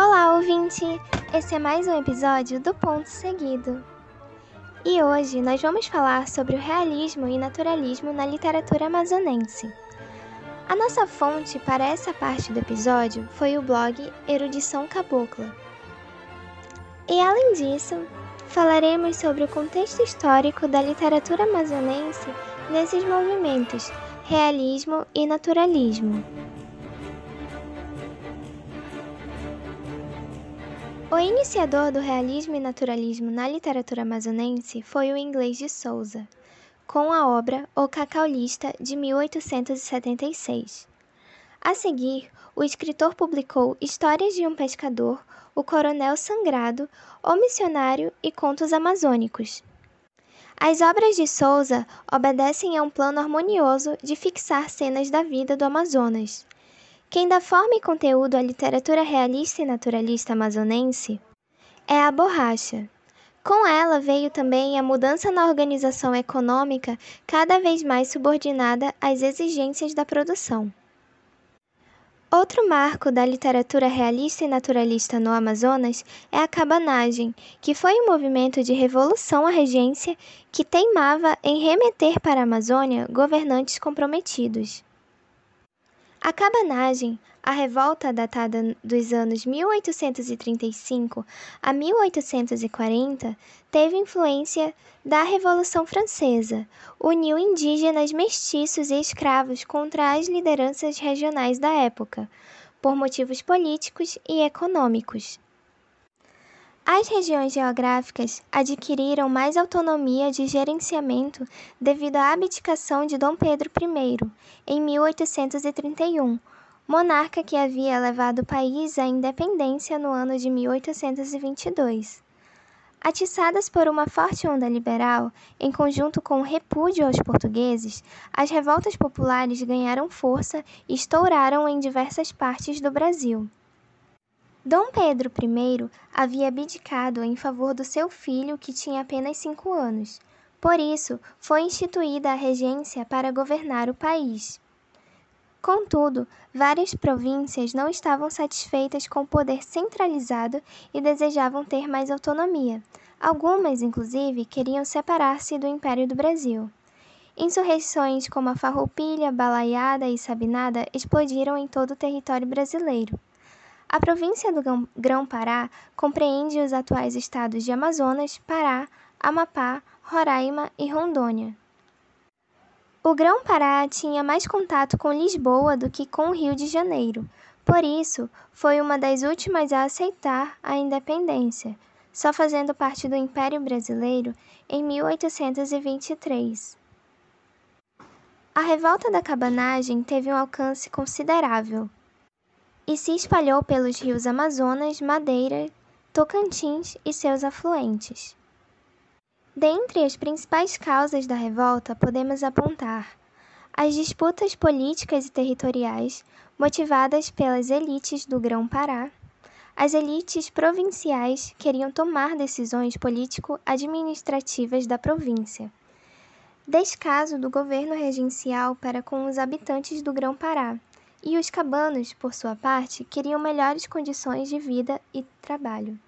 Olá, ouvinte! Esse é mais um episódio do Ponto Seguido. E hoje nós vamos falar sobre o realismo e naturalismo na literatura amazonense. A nossa fonte para essa parte do episódio foi o blog Erudição Cabocla. E além disso, falaremos sobre o contexto histórico da literatura amazonense nesses movimentos, realismo e naturalismo. O iniciador do realismo e naturalismo na literatura amazonense foi o inglês de Souza, com a obra O Cacaulista de 1876. A seguir, o escritor publicou Histórias de um Pescador, O Coronel Sangrado, O Missionário e Contos Amazônicos. As obras de Souza obedecem a um plano harmonioso de fixar cenas da vida do Amazonas quem dá forma e conteúdo à literatura realista e naturalista amazonense é a borracha. Com ela veio também a mudança na organização econômica, cada vez mais subordinada às exigências da produção. Outro marco da literatura realista e naturalista no Amazonas é a cabanagem, que foi um movimento de revolução à regência que teimava em remeter para a Amazônia governantes comprometidos. A cabanagem, a revolta datada dos anos 1835 a 1840, teve influência da Revolução Francesa, uniu indígenas, mestiços e escravos contra as lideranças regionais da época, por motivos políticos e econômicos. As regiões geográficas adquiriram mais autonomia de gerenciamento devido à abdicação de Dom Pedro I, em 1831, monarca que havia levado o país à independência no ano de 1822. Atiçadas por uma forte onda liberal, em conjunto com o repúdio aos portugueses, as revoltas populares ganharam força e estouraram em diversas partes do Brasil. Dom Pedro I havia abdicado em favor do seu filho, que tinha apenas cinco anos. Por isso, foi instituída a regência para governar o país. Contudo, várias províncias não estavam satisfeitas com o poder centralizado e desejavam ter mais autonomia. Algumas, inclusive, queriam separar-se do Império do Brasil. Insurreições como a Farroupilha, Balaiada e Sabinada explodiram em todo o território brasileiro. A província do Grão-Pará compreende os atuais estados de Amazonas, Pará, Amapá, Roraima e Rondônia. O Grão-Pará tinha mais contato com Lisboa do que com o Rio de Janeiro, por isso foi uma das últimas a aceitar a independência, só fazendo parte do Império Brasileiro em 1823. A revolta da cabanagem teve um alcance considerável e se espalhou pelos rios Amazonas, Madeira, Tocantins e seus afluentes. Dentre as principais causas da revolta, podemos apontar as disputas políticas e territoriais motivadas pelas elites do Grão-Pará. As elites provinciais queriam tomar decisões político-administrativas da província. Descaso do governo regencial para com os habitantes do Grão-Pará, e os cabanos, por sua parte, queriam melhores condições de vida e trabalho.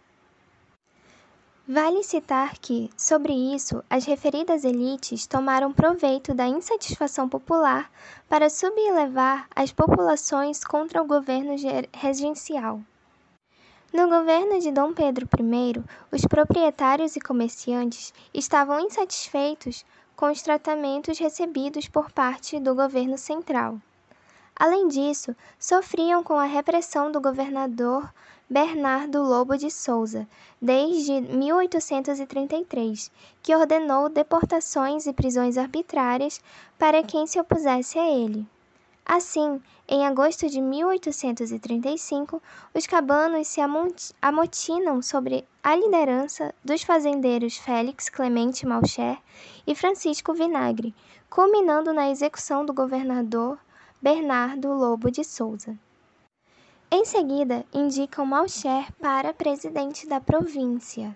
Vale citar que, sobre isso, as referidas elites tomaram proveito da insatisfação popular para sublevar as populações contra o governo regencial. No governo de Dom Pedro I, os proprietários e comerciantes estavam insatisfeitos com os tratamentos recebidos por parte do governo central. Além disso, sofriam com a repressão do governador Bernardo Lobo de Souza desde 1833, que ordenou deportações e prisões arbitrárias para quem se opusesse a ele. Assim, em agosto de 1835, os cabanos se amotinam sobre a liderança dos fazendeiros Félix Clemente Malcher e Francisco Vinagre, culminando na execução do governador Bernardo Lobo de Souza. Em seguida, indicam Malcher para presidente da província.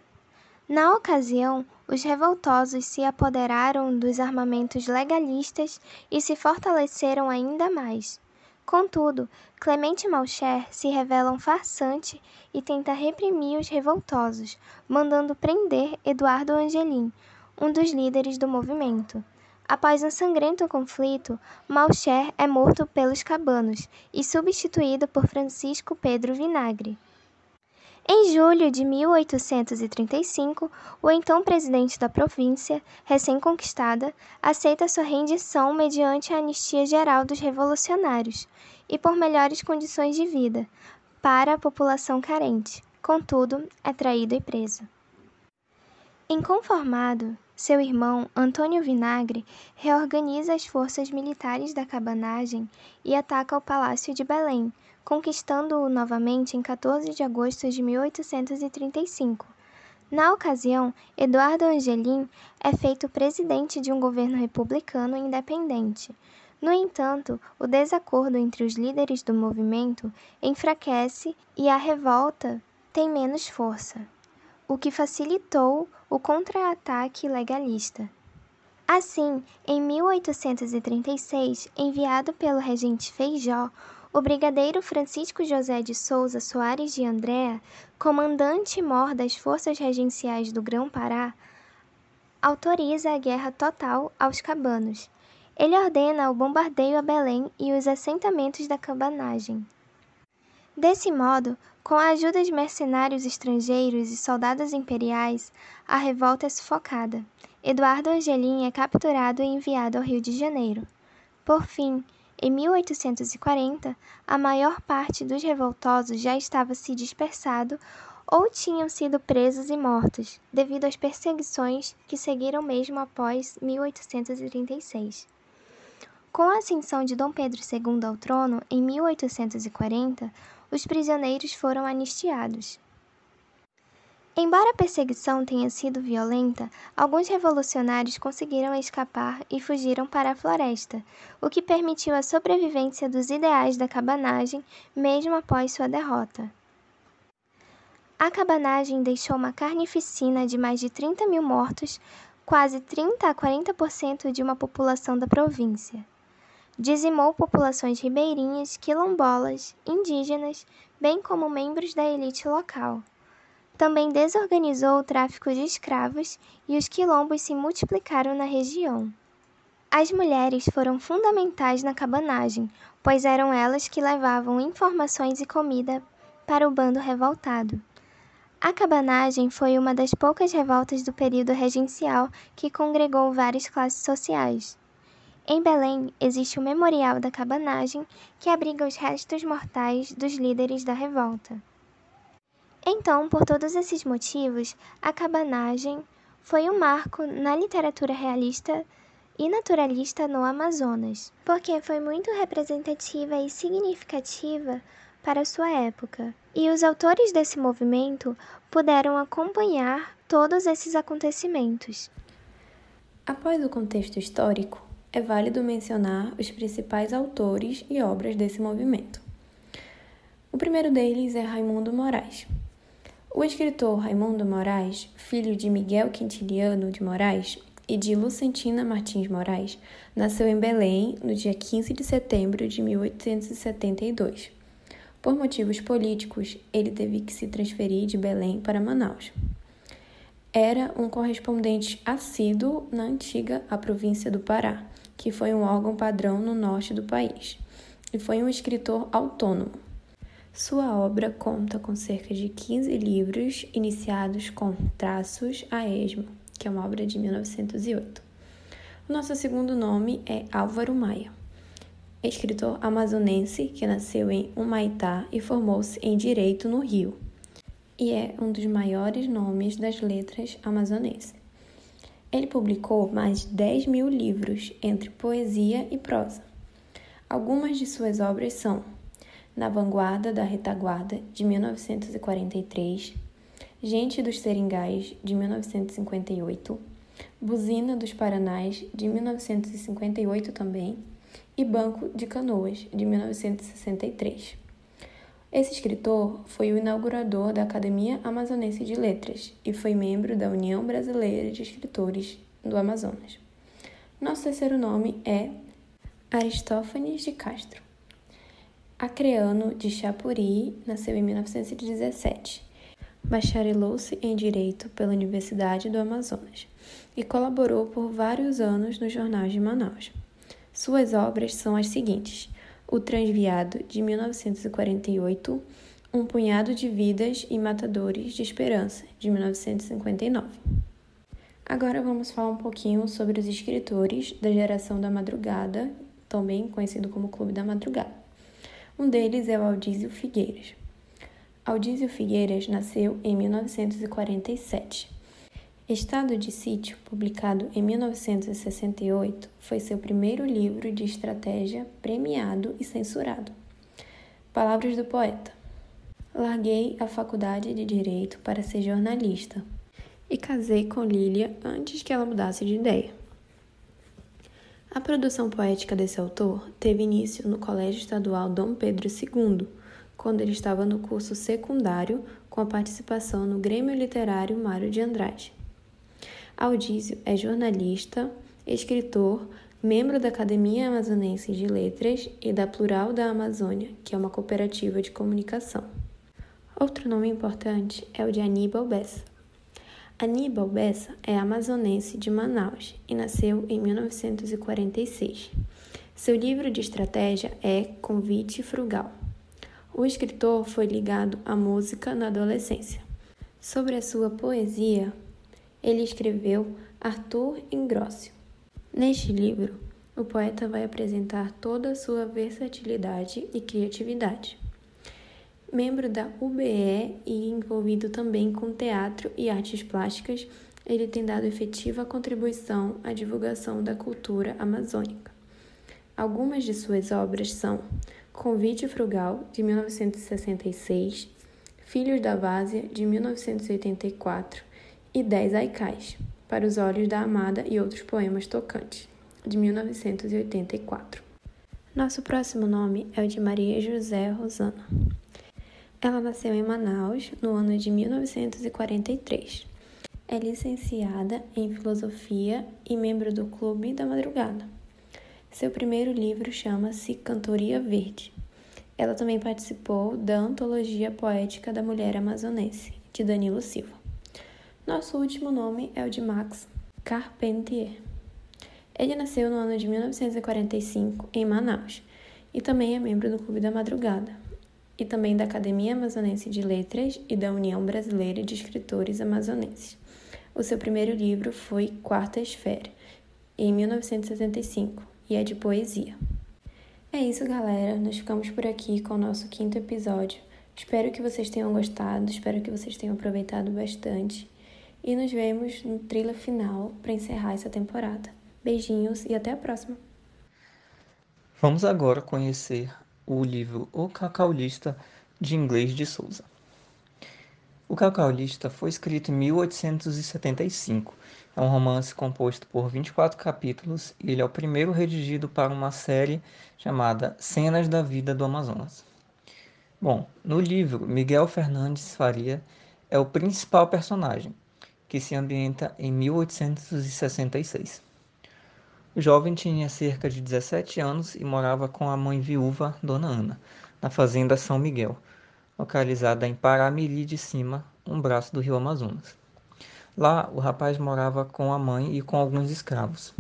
Na ocasião, os revoltosos se apoderaram dos armamentos legalistas e se fortaleceram ainda mais. Contudo, Clemente Malcher se revela um farsante e tenta reprimir os revoltosos, mandando prender Eduardo Angelim, um dos líderes do movimento. Após um sangrento conflito, Malcher é morto pelos cabanos e substituído por Francisco Pedro Vinagre. Em julho de 1835, o então presidente da província, recém-conquistada, aceita sua rendição mediante a anistia geral dos revolucionários e por melhores condições de vida para a população carente. Contudo, é traído e preso. Inconformado, seu irmão, Antônio Vinagre, reorganiza as forças militares da cabanagem e ataca o Palácio de Belém, conquistando-o novamente em 14 de agosto de 1835. Na ocasião, Eduardo Angelim é feito presidente de um governo republicano independente. No entanto, o desacordo entre os líderes do movimento enfraquece e a revolta tem menos força o que facilitou o contra-ataque legalista. Assim, em 1836, enviado pelo regente Feijó, o brigadeiro Francisco José de Souza Soares de Andréa, comandante-mor das forças regenciais do Grão-Pará, autoriza a guerra total aos cabanos. Ele ordena o bombardeio a Belém e os assentamentos da cabanagem. Desse modo, com a ajuda de mercenários estrangeiros e soldados imperiais, a revolta é sufocada. Eduardo Angelim é capturado e enviado ao Rio de Janeiro. Por fim, em 1840, a maior parte dos revoltosos já estava se dispersado ou tinham sido presos e mortos, devido às perseguições que seguiram mesmo após 1836. Com a ascensão de Dom Pedro II ao trono em 1840, os prisioneiros foram anistiados. Embora a perseguição tenha sido violenta, alguns revolucionários conseguiram escapar e fugiram para a floresta, o que permitiu a sobrevivência dos ideais da cabanagem mesmo após sua derrota. A cabanagem deixou uma carnificina de mais de 30 mil mortos, quase 30 a 40% de uma população da província. Dizimou populações ribeirinhas, quilombolas, indígenas, bem como membros da elite local. Também desorganizou o tráfico de escravos e os quilombos se multiplicaram na região. As mulheres foram fundamentais na cabanagem, pois eram elas que levavam informações e comida para o bando revoltado. A cabanagem foi uma das poucas revoltas do período regencial que congregou várias classes sociais. Em Belém existe o Memorial da Cabanagem, que abriga os restos mortais dos líderes da revolta. Então, por todos esses motivos, a cabanagem foi um marco na literatura realista e naturalista no Amazonas, porque foi muito representativa e significativa para sua época. E os autores desse movimento puderam acompanhar todos esses acontecimentos. Após o contexto histórico, é válido mencionar os principais autores e obras desse movimento. O primeiro deles é Raimundo Moraes. O escritor Raimundo Moraes, filho de Miguel Quintiliano de Moraes e de Lucentina Martins Moraes, nasceu em Belém no dia 15 de setembro de 1872. Por motivos políticos, ele teve que se transferir de Belém para Manaus. Era um correspondente assíduo na antiga a província do Pará que foi um órgão padrão no norte do país, e foi um escritor autônomo. Sua obra conta com cerca de 15 livros iniciados com Traços a Esmo, que é uma obra de 1908. O nosso segundo nome é Álvaro Maia, escritor amazonense que nasceu em Humaitá e formou-se em Direito no Rio, e é um dos maiores nomes das letras amazonenses. Ele publicou mais de 10 mil livros entre poesia e prosa. Algumas de suas obras são Na Vanguarda da Retaguarda, de 1943, Gente dos Seringais, de 1958, Buzina dos Paranás, de 1958 também, e Banco de Canoas, de 1963. Esse escritor foi o inaugurador da Academia Amazonense de Letras e foi membro da União Brasileira de Escritores do Amazonas. Nosso terceiro nome é Aristófanes de Castro. Acreano de Chapuri nasceu em 1917. Bacharelou-se em Direito pela Universidade do Amazonas e colaborou por vários anos no Jornal de Manaus. Suas obras são as seguintes: O Transviado, de 1948, Um Punhado de Vidas e Matadores de Esperança, de 1959. Agora vamos falar um pouquinho sobre os escritores da geração da madrugada, também conhecido como Clube da Madrugada. Um deles é o Aldísio Figueiras. Aldísio Figueiras nasceu em 1947. Estado de Sítio, publicado em 1968, foi seu primeiro livro de estratégia premiado e censurado. Palavras do poeta: Larguei a faculdade de Direito para ser jornalista e casei com Lília antes que ela mudasse de ideia. A produção poética desse autor teve início no Colégio Estadual Dom Pedro II, quando ele estava no curso secundário com a participação no Grêmio Literário Mário de Andrade. Aldísio é jornalista, escritor, membro da Academia Amazonense de Letras e da Plural da Amazônia, que é uma cooperativa de comunicação. Outro nome importante é o de Aníbal Bessa. Aníbal Bessa é amazonense de Manaus e nasceu em 1946. Seu livro de estratégia é Convite Frugal. O escritor foi ligado à música na adolescência. Sobre a sua poesia, ele escreveu Arthur Ingrócio. Neste livro, o poeta vai apresentar toda a sua versatilidade e criatividade membro da UBE e envolvido também com teatro e artes plásticas, ele tem dado efetiva contribuição à divulgação da cultura amazônica. Algumas de suas obras são Convite Frugal, de 1966, Filhos da Várzea, de 1984 e Dez Aicais, Para os Olhos da Amada e Outros Poemas Tocantes, de 1984. Nosso próximo nome é o de Maria José Rosana. Ela nasceu em Manaus no ano de 1943. É licenciada em Filosofia e membro do Clube da Madrugada. Seu primeiro livro chama-se Cantoria Verde. Ela também participou da Antologia Poética da Mulher Amazonense, de Danilo Silva. Nosso último nome é o de Max Carpentier. Ele nasceu no ano de 1945 em Manaus e também é membro do Clube da Madrugada, e também da Academia Amazonense de Letras e da União Brasileira de Escritores Amazonenses. O seu primeiro livro foi Quarta Esfera, em 1975, e é de poesia. É isso, galera. Nós ficamos por aqui com o nosso quinto episódio. Espero que vocês tenham gostado, espero que vocês tenham aproveitado bastante. E nos vemos no trilha final para encerrar essa temporada. Beijinhos e até a próxima! Vamos agora conhecer o livro O Cacaulista, de inglês de Souza. O Cacaulista foi escrito em 1875. É um romance composto por 24 capítulos e ele é o primeiro redigido para uma série chamada Cenas da Vida do Amazonas. Bom, no livro, Miguel Fernandes Faria é o principal personagem, que se ambienta em 1866. O jovem tinha cerca de 17 anos e morava com a mãe viúva, Dona Ana, na fazenda São Miguel, localizada em Paramiri de Cima, um braço do rio Amazonas. Lá, o rapaz morava com a mãe e com alguns escravos.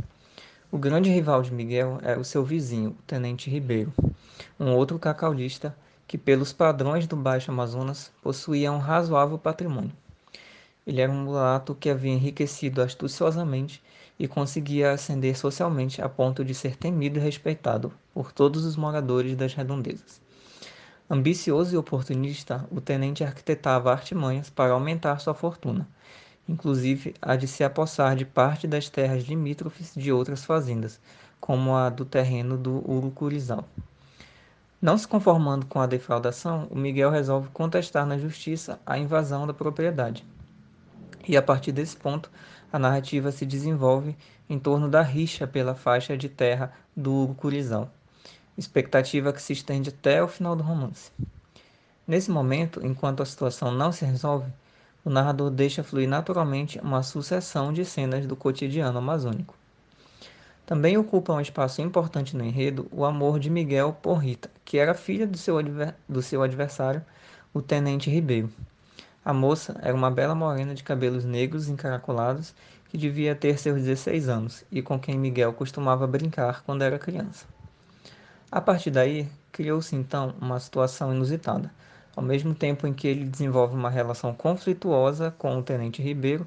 O grande rival de Miguel era o seu vizinho, o Tenente Ribeiro, um outro cacaulista que, pelos padrões do Baixo Amazonas, possuía um razoável patrimônio. Ele era um mulato que havia enriquecido astuciosamente e conseguia ascender socialmente a ponto de ser temido e respeitado por todos os moradores das redondezas. Ambicioso e oportunista, o tenente arquitetava artimanhas para aumentar sua fortuna, inclusive a de se apossar de parte das terras limítrofes de outras fazendas, como a do terreno do Urucurizal. Não se conformando com a defraudação, o Miguel resolve contestar na justiça a invasão da propriedade. E a partir desse ponto, a narrativa se desenvolve em torno da rixa pela faixa de terra do Urucurizão, expectativa que se estende até o final do romance. Nesse momento, enquanto a situação não se resolve, o narrador deixa fluir naturalmente uma sucessão de cenas do cotidiano amazônico. Também ocupa um espaço importante no enredo o amor de Miguel por Rita, que era filha do seu, do seu adversário, o Tenente Ribeiro. A moça era uma bela morena de cabelos negros encaracolados que devia ter seus 16 anos e com quem Miguel costumava brincar quando era criança. A partir daí, criou-se então uma situação inusitada. Ao mesmo tempo em que ele desenvolve uma relação conflituosa com o tenente Ribeiro,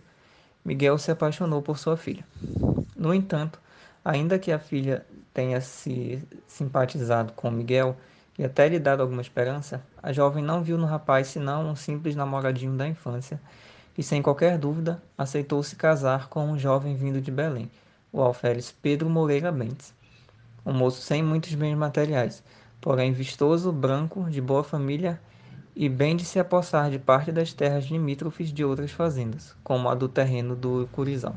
Miguel se apaixonou por sua filha. No entanto, ainda que a filha tenha se simpatizado com Miguel e até lhe dado alguma esperança, a jovem não viu no rapaz senão um simples namoradinho da infância e, sem qualquer dúvida, aceitou se casar com um jovem vindo de Belém, o alferes Pedro Moreira Bentes, um moço sem muitos bens materiais, porém vistoso, branco, de boa família e bem de se apossar de parte das terras limítrofes de outras fazendas, como a do terreno do Curizal.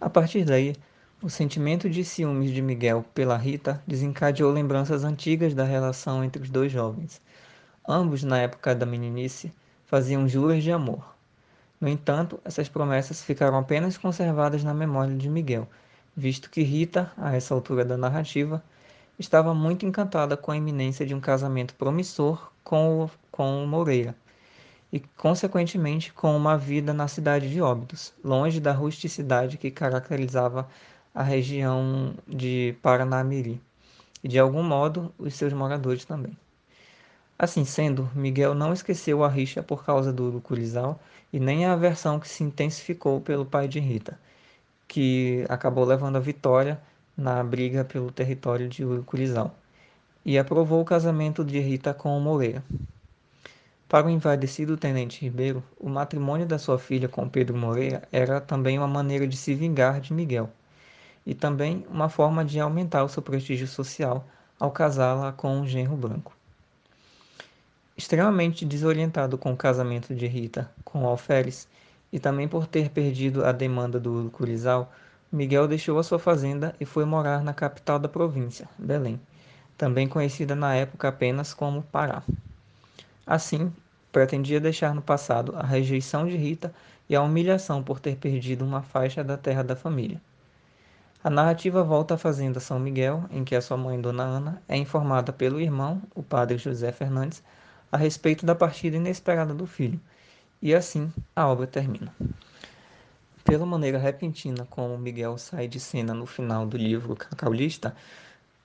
A partir daí, o sentimento de ciúmes de Miguel pela Rita desencadeou lembranças antigas da relação entre os dois jovens. Ambos, na época da meninice, faziam juras de amor. No entanto, essas promessas ficaram apenas conservadas na memória de Miguel, visto que Rita, a essa altura da narrativa, estava muito encantada com a iminência de um casamento promissor com o, com o Moreira, e, consequentemente, com uma vida na cidade de Óbidos, longe da rusticidade que caracterizava a região de Paranamiri e, de algum modo, os seus moradores também. Assim sendo, Miguel não esqueceu a rixa por causa do Urucurizal e nem a aversão que se intensificou pelo pai de Rita, que acabou levando a vitória na briga pelo território de Urucurizal, e aprovou o casamento de Rita com o Moreira. Para o envadecido tenente Ribeiro, o matrimônio da sua filha com Pedro Moreira era também uma maneira de se vingar de Miguel e também uma forma de aumentar o seu prestígio social ao casá-la com um genro branco. Extremamente desorientado com o casamento de Rita com Alferes e também por ter perdido a demanda do Curizal, Miguel deixou a sua fazenda e foi morar na capital da província, Belém, também conhecida na época apenas como Pará. Assim, pretendia deixar no passado a rejeição de Rita e a humilhação por ter perdido uma faixa da terra da família. A narrativa volta à fazenda São Miguel, em que a sua mãe, Dona Ana, é informada pelo irmão, o padre José Fernandes, a respeito da partida inesperada do filho, e assim a obra termina. Pela maneira repentina como Miguel sai de cena no final do livro Cacaulista,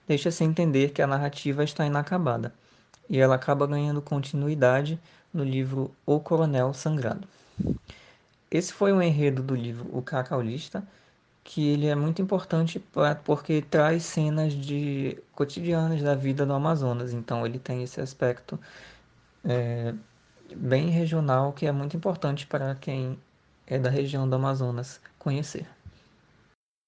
deixa-se entender que a narrativa está inacabada, e ela acaba ganhando continuidade no livro O Coronel Sangrado. Esse foi o enredo do livro O Cacaulista, que ele é muito importante pra, porque traz cenas de cotidianas da vida do Amazonas. Então ele tem esse aspecto é, bem regional que é muito importante para quem é da região do Amazonas conhecer.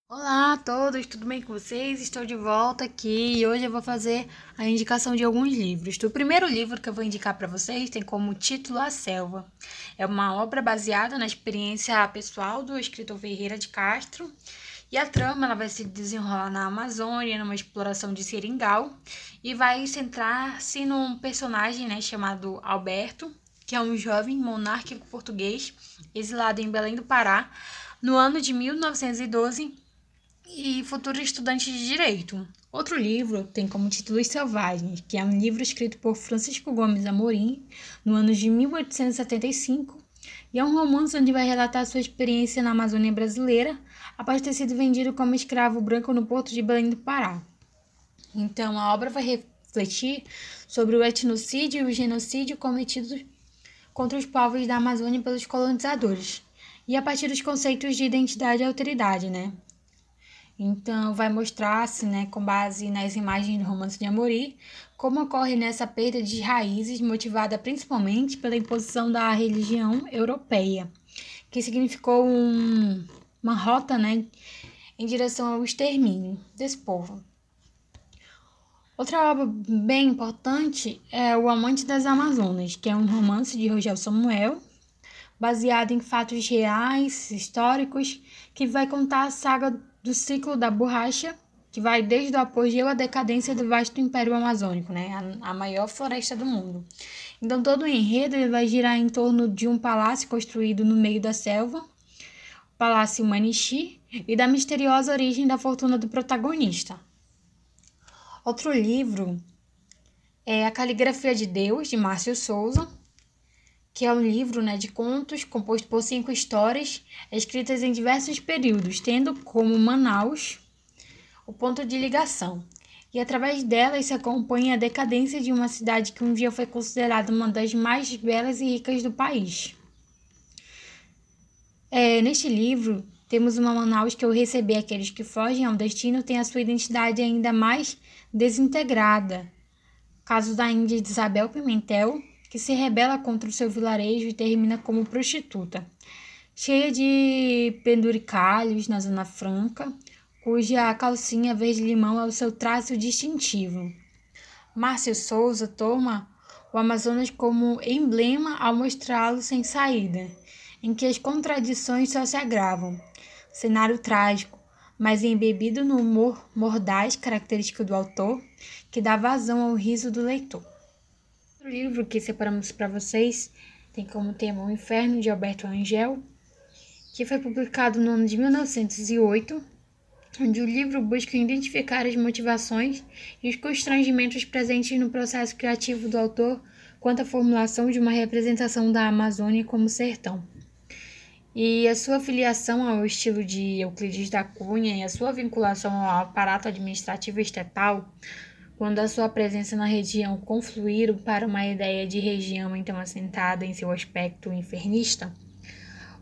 Olá a todos, tudo bem com vocês? Estou de volta aqui e hoje eu vou fazer a indicação de alguns livros. O primeiro livro que eu vou indicar para vocês tem como título A Selva. É uma obra baseada na experiência pessoal do escritor Ferreira de Castro e a trama ela vai se desenrolar na Amazônia, numa exploração de seringal e vai centrar-se num personagem né, chamado Alberto, que é um jovem monárquico português exilado em Belém do Pará no ano de 1912 e futuro estudante de direito. Outro livro tem como título Os Selvagens, que é um livro escrito por Francisco Gomes Amorim no ano de 1875 e é um romance onde vai relatar sua experiência na Amazônia brasileira após ter sido vendido como escravo branco no porto de Belém do Pará. Então, a obra vai refletir sobre o etnocídio e o genocídio cometidos contra os povos da Amazônia pelos colonizadores, e a partir dos conceitos de identidade e alteridade, né? Então, vai mostrar-se, né, com base nas imagens do romance de Amorim, como ocorre nessa perda de raízes motivada principalmente pela imposição da religião europeia, que significou um, uma rota, né, em direção ao extermínio desse povo. Outra obra bem importante é O Amante das Amazonas, que é um romance de Rogério Samuel, baseado em fatos reais, históricos, que vai contar a saga do ciclo da borracha, que vai desde o apogeu à decadência do vasto Império Amazônico, né? a, a maior floresta do mundo. Então, todo o enredo ele vai girar em torno de um palácio construído no meio da selva, o Palácio Manichi, e da misteriosa origem da fortuna do protagonista. Outro livro é A Caligrafia de Deus, de Márcio Souza, que é um livro né, de contos composto por cinco histórias escritas em diversos períodos, tendo como Manaus o ponto de ligação. E através delas se acompanha a decadência de uma cidade que um dia foi considerada uma das mais belas e ricas do país. É, neste livro, temos uma Manaus que, ao receber aqueles que fogem ao destino, tem a sua identidade ainda mais desintegrada. Caso da Índia de Isabel Pimentel, que se rebela contra o seu vilarejo e termina como prostituta, cheia de penduricalhos na Zona Franca, cuja calcinha verde-limão é o seu traço distintivo. Márcio Souza toma o Amazonas como emblema ao mostrá-lo sem saída, em que as contradições só se agravam. Cenário trágico, mas embebido no humor mordaz característico do autor, que dá vazão ao riso do leitor. Livro que separamos para vocês tem como tema O Inferno de Alberto Angel, que foi publicado no ano de 1908, onde o livro busca identificar as motivações e os constrangimentos presentes no processo criativo do autor quanto à formulação de uma representação da Amazônia como sertão. E a sua filiação ao estilo de Euclides da Cunha e a sua vinculação ao aparato administrativo estatal quando a sua presença na região confluíram para uma ideia de região então assentada em seu aspecto infernista,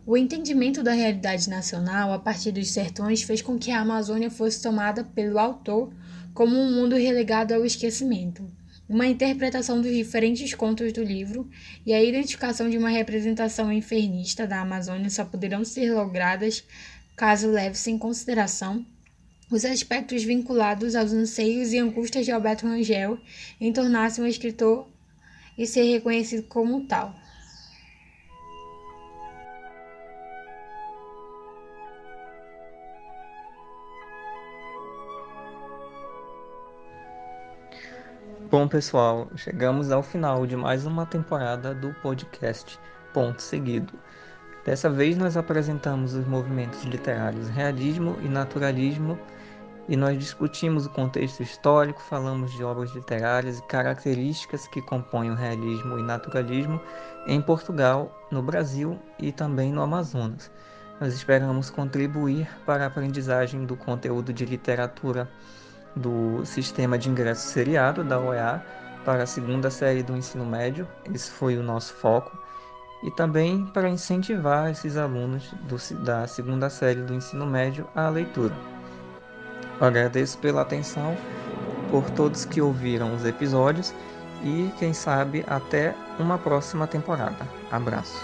o entendimento da realidade nacional a partir dos sertões fez com que a Amazônia fosse tomada pelo autor como um mundo relegado ao esquecimento. Uma interpretação dos diferentes contos do livro e a identificação de uma representação infernista da Amazônia só poderão ser logradas caso leve-se em consideração os aspectos vinculados aos anseios e angústias de Alberto Rangel em tornar-se um escritor e ser reconhecido como tal. Bom, pessoal, chegamos ao final de mais uma temporada do podcast Ponto Seguido. Dessa vez nós apresentamos os movimentos literários realismo e naturalismo e nós discutimos o contexto histórico, falamos de obras literárias e características que compõem o realismo e naturalismo em Portugal, no Brasil e também no Amazonas. Nós esperamos contribuir para a aprendizagem do conteúdo de literatura do sistema de ingresso seriado da OEA para a segunda série do ensino médio. Esse foi o nosso foco. E também para incentivar esses alunos do, da segunda série do ensino médio à leitura. Agradeço pela atenção, por todos que ouviram os episódios e, quem sabe, até uma próxima temporada. Abraço.